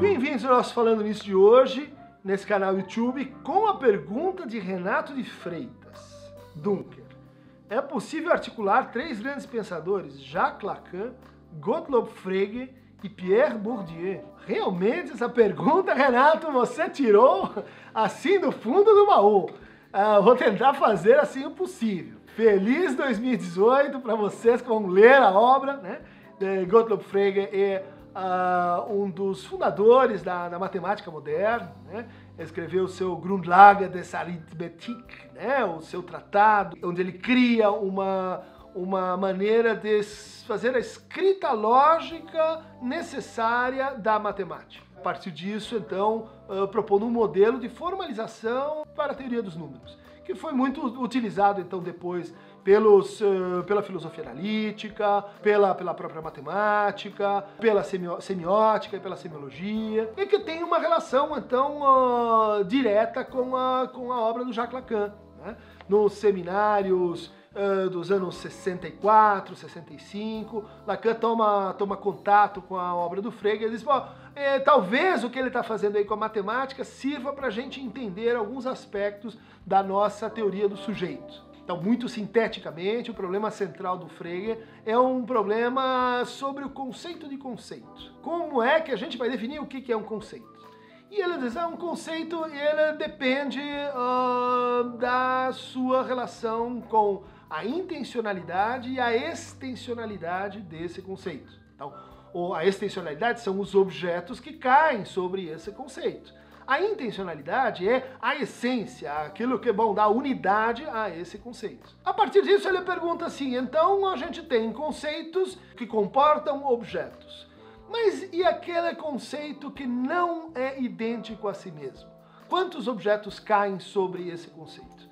Bem-vindos ao nosso Falando Nisso de hoje, nesse canal YouTube, com a pergunta de Renato de Freitas, Dunker. É possível articular três grandes pensadores, Jacques Lacan, Gottlob Frege e Pierre Bourdieu? Realmente essa pergunta, Renato, você tirou assim do fundo do baú. Uh, vou tentar fazer assim o possível. Feliz 2018 para vocês que vão ler a obra, né? De Gottlob Frege é uh, um dos fundadores da, da matemática moderna, né? escreveu o seu Grundlage des Arithmetik, né? o seu tratado, onde ele cria uma, uma maneira de fazer a escrita lógica necessária da matemática. A partir disso, então, uh, propondo um modelo de formalização para a teoria dos números, que foi muito utilizado, então, depois pelos, pela filosofia analítica, pela, pela própria matemática, pela semiótica e pela semiologia, e que tem uma relação, então, uh, direta com a, com a obra do Jacques Lacan. Né? Nos seminários uh, dos anos 64, 65, Lacan toma, toma contato com a obra do Frege e diz, Pô, é, talvez o que ele está fazendo aí com a matemática sirva para a gente entender alguns aspectos da nossa teoria do sujeito. Então, muito sinteticamente, o problema central do Frege é um problema sobre o conceito de conceito. Como é que a gente vai definir o que é um conceito? E ele diz, é um conceito, ele depende uh, da sua relação com a intencionalidade e a extensionalidade desse conceito. Então, a extensionalidade são os objetos que caem sobre esse conceito. A intencionalidade é a essência, aquilo que bom dá unidade a esse conceito. A partir disso ele pergunta assim: então a gente tem conceitos que comportam objetos. Mas e aquele conceito que não é idêntico a si mesmo? Quantos objetos caem sobre esse conceito?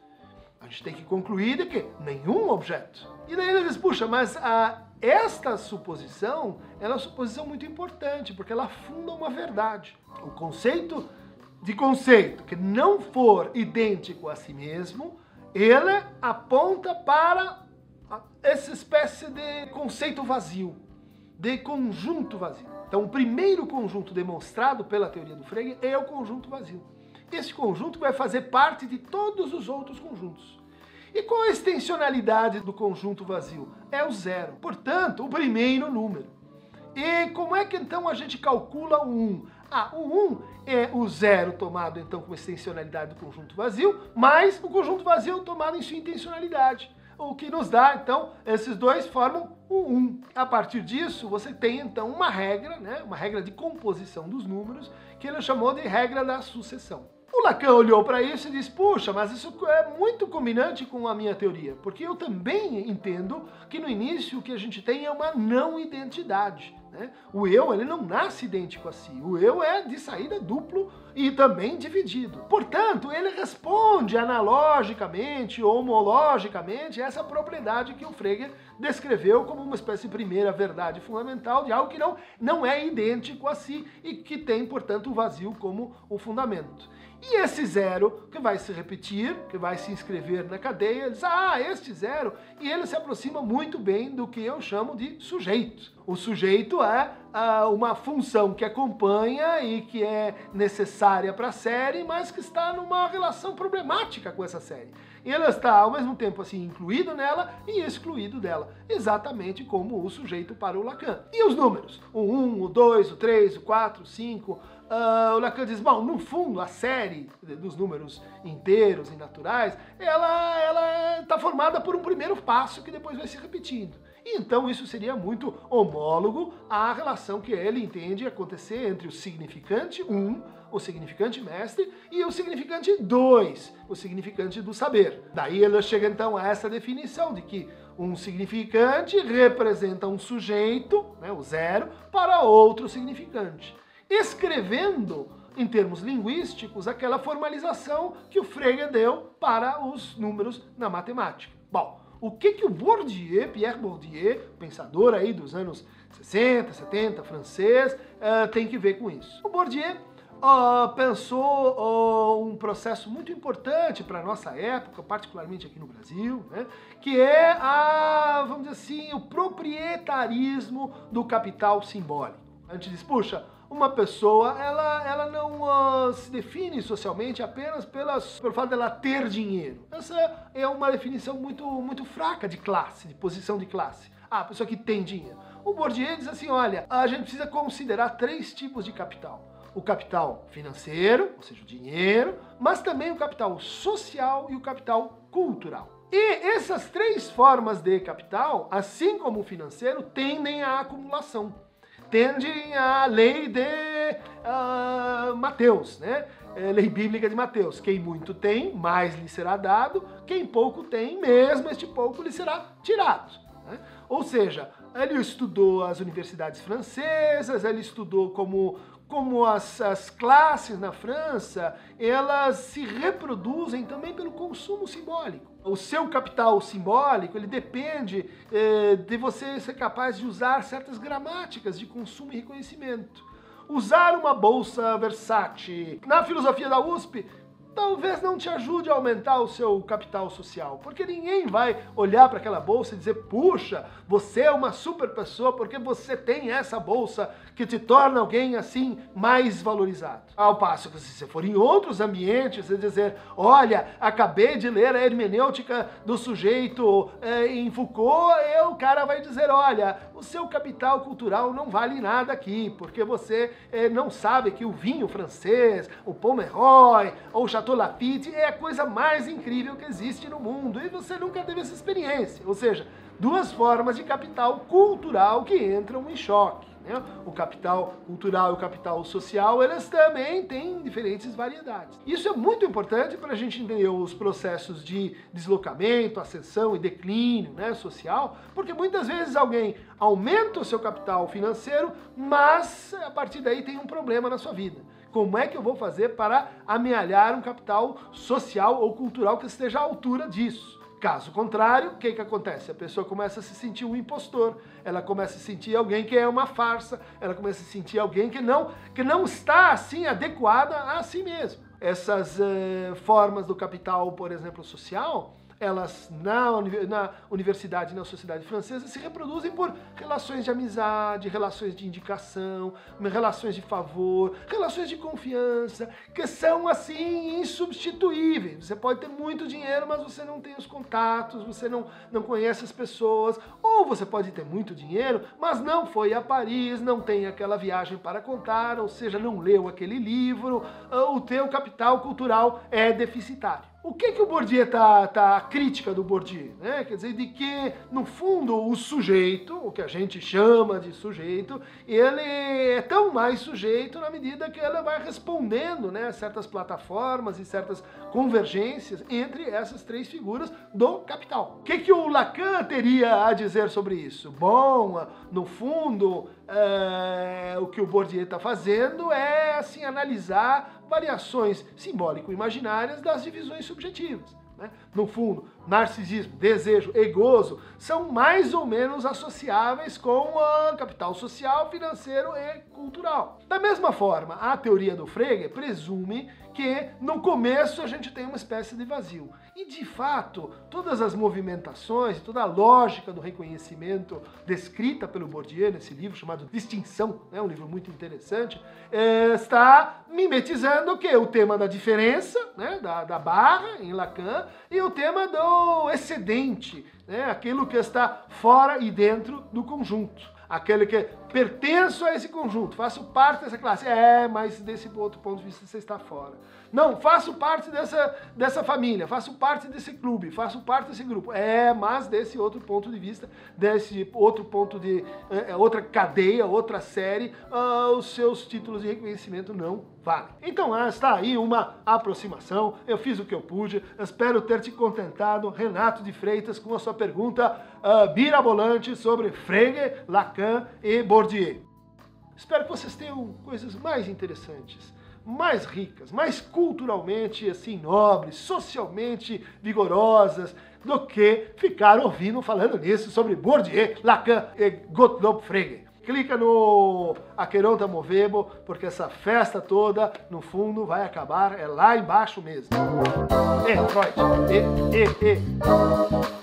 A gente tem que concluir de que nenhum objeto. E daí ele diz, puxa, mas a, esta suposição é uma suposição muito importante, porque ela funda uma verdade. O conceito de conceito que não for idêntico a si mesmo, ele aponta para essa espécie de conceito vazio, de conjunto vazio. Então, o primeiro conjunto demonstrado pela teoria do Frege é o conjunto vazio. Esse conjunto vai fazer parte de todos os outros conjuntos. E qual a extensionalidade do conjunto vazio? É o zero. Portanto, o primeiro número. E como é que então a gente calcula o 1? Ah, o 1 é o zero tomado então com extensionalidade do conjunto vazio, mais o conjunto vazio tomado em sua intencionalidade. O que nos dá, então, esses dois formam o 1. A partir disso, você tem então uma regra, né, uma regra de composição dos números, que ele chamou de regra da sucessão. O Lacan olhou para isso e disse: Puxa, mas isso é muito combinante com a minha teoria, porque eu também entendo que no início o que a gente tem é uma não identidade. Né? O eu ele não nasce idêntico a si, o eu é de saída duplo e também dividido. Portanto, ele responde analogicamente, homologicamente, essa propriedade que o Frege descreveu como uma espécie de primeira verdade fundamental de algo que não, não é idêntico a si e que tem, portanto, o vazio como o fundamento. E esse zero, que vai se repetir, que vai se inscrever na cadeia, diz, ah, este zero, e ele se aproxima muito bem do que eu chamo de sujeito. O sujeito é ah, uma função que acompanha e que é necessária para a série, mas que está numa relação problemática com essa série. Ele está, ao mesmo tempo, assim, incluído nela e excluído dela, exatamente como o sujeito para o Lacan. E os números? O 1, o 2, o 3, o 4, o 5 Uh, o Lacan diz, bom, no fundo, a série dos números inteiros e naturais, ela ela está formada por um primeiro passo que depois vai se repetindo. Então isso seria muito homólogo à relação que ele entende acontecer entre o significante 1, um, o significante mestre, e o significante 2, o significante do saber. Daí ele chega então a essa definição de que um significante representa um sujeito, né, o zero, para outro significante escrevendo, em termos linguísticos, aquela formalização que o Frege deu para os números na matemática. Bom, o que, que o Bourdieu, Pierre Bourdieu, pensador aí dos anos 60, 70, francês, uh, tem que ver com isso? O Bourdieu uh, pensou uh, um processo muito importante para a nossa época, particularmente aqui no Brasil, né, que é a, vamos dizer assim, o proprietarismo do capital simbólico. A gente diz, puxa, uma pessoa ela, ela não uh, se define socialmente apenas pelas, pelo fato dela ter dinheiro. Essa é uma definição muito, muito fraca de classe, de posição de classe. Ah, a pessoa que tem dinheiro. O Bourdieu diz assim, olha, a gente precisa considerar três tipos de capital. O capital financeiro, ou seja, o dinheiro, mas também o capital social e o capital cultural. E essas três formas de capital, assim como o financeiro, tendem à acumulação tendem à lei de uh, Mateus, né? É, lei bíblica de Mateus. Quem muito tem, mais lhe será dado. Quem pouco tem, mesmo este pouco lhe será tirado. Né? Ou seja, ele estudou as universidades francesas, ele estudou como, como as, as classes na França, elas se reproduzem também pelo consumo simbólico. O seu capital simbólico, ele depende eh, de você ser capaz de usar certas gramáticas de consumo e reconhecimento. Usar uma bolsa Versace. Na filosofia da USP, talvez não te ajude a aumentar o seu capital social, porque ninguém vai olhar para aquela bolsa e dizer: puxa, você é uma super pessoa porque você tem essa bolsa que te torna alguém assim mais valorizado. Ao passo que se você for em outros ambientes e dizer: olha, acabei de ler a hermenêutica do sujeito é, em Foucault, e o cara vai dizer: olha, o seu capital cultural não vale nada aqui, porque você é, não sabe que o vinho francês, o Pomeroy ou o Chateau Chateau Lafite é a coisa mais incrível que existe no mundo e você nunca teve essa experiência. Ou seja, duas formas de capital cultural que entram em choque. Né? O capital cultural e o capital social, eles também têm diferentes variedades. Isso é muito importante para a gente entender os processos de deslocamento, ascensão e declínio né, social, porque muitas vezes alguém aumenta o seu capital financeiro, mas a partir daí tem um problema na sua vida. Como é que eu vou fazer para amealhar um capital social ou cultural que esteja à altura disso? Caso contrário, o que, que acontece? A pessoa começa a se sentir um impostor, ela começa a sentir alguém que é uma farsa, ela começa a sentir alguém que não, que não está assim adequada a si mesmo. Essas uh, formas do capital, por exemplo, social, elas na, na universidade, na sociedade francesa, se reproduzem por relações de amizade, relações de indicação, relações de favor, relações de confiança, que são assim insubstituíveis. Você pode ter muito dinheiro, mas você não tem os contatos, você não, não conhece as pessoas, ou você pode ter muito dinheiro, mas não foi a Paris, não tem aquela viagem para contar, ou seja, não leu aquele livro, o teu capital cultural é deficitário. O que que o Bourdieu tá, tá a crítica do Bourdieu, né? Quer dizer, de que no fundo o sujeito, o que a gente chama de sujeito, ele é tão mais sujeito na medida que ele vai respondendo, né, a certas plataformas e certas convergências entre essas três figuras do capital. O que que o Lacan teria a dizer sobre isso? Bom, no fundo, é, o que o Bourdieu está fazendo é assim analisar variações simbólico-imaginárias das divisões subjetivas. Né? No fundo, narcisismo, desejo e gozo são mais ou menos associáveis com o capital social, financeiro e cultural. Da mesma forma, a teoria do Frege presume que no começo a gente tem uma espécie de vazio. E de fato, todas as movimentações, toda a lógica do reconhecimento descrita pelo Bourdieu nesse livro chamado Distinção, né, um livro muito interessante, é, está mimetizando que? O tema da diferença, né, da, da barra em Lacan, e o tema do excedente, né, aquilo que está fora e dentro do conjunto aquele que pertenço a esse conjunto, faço parte dessa classe. É, mas desse outro ponto de vista você está fora. Não, faço parte dessa, dessa família, faço parte desse clube, faço parte desse grupo. É, mas desse outro ponto de vista, desse outro ponto de é, outra cadeia, outra série, uh, os seus títulos de reconhecimento não valem. Então, ah, está aí uma aproximação. Eu fiz o que eu pude. Espero ter te contentado, Renato de Freitas, com a sua pergunta uh, birabolante sobre Frege, Lacan e Bourdieu. Espero que vocês tenham coisas mais interessantes mais ricas, mais culturalmente assim nobres, socialmente vigorosas, do que ficar ouvindo falando nisso sobre Bourdieu, Lacan e Gottlob Frege. Clica no Aqueronta Movebo, porque essa festa toda, no fundo, vai acabar, é lá embaixo mesmo. É, Freud, e, e, e.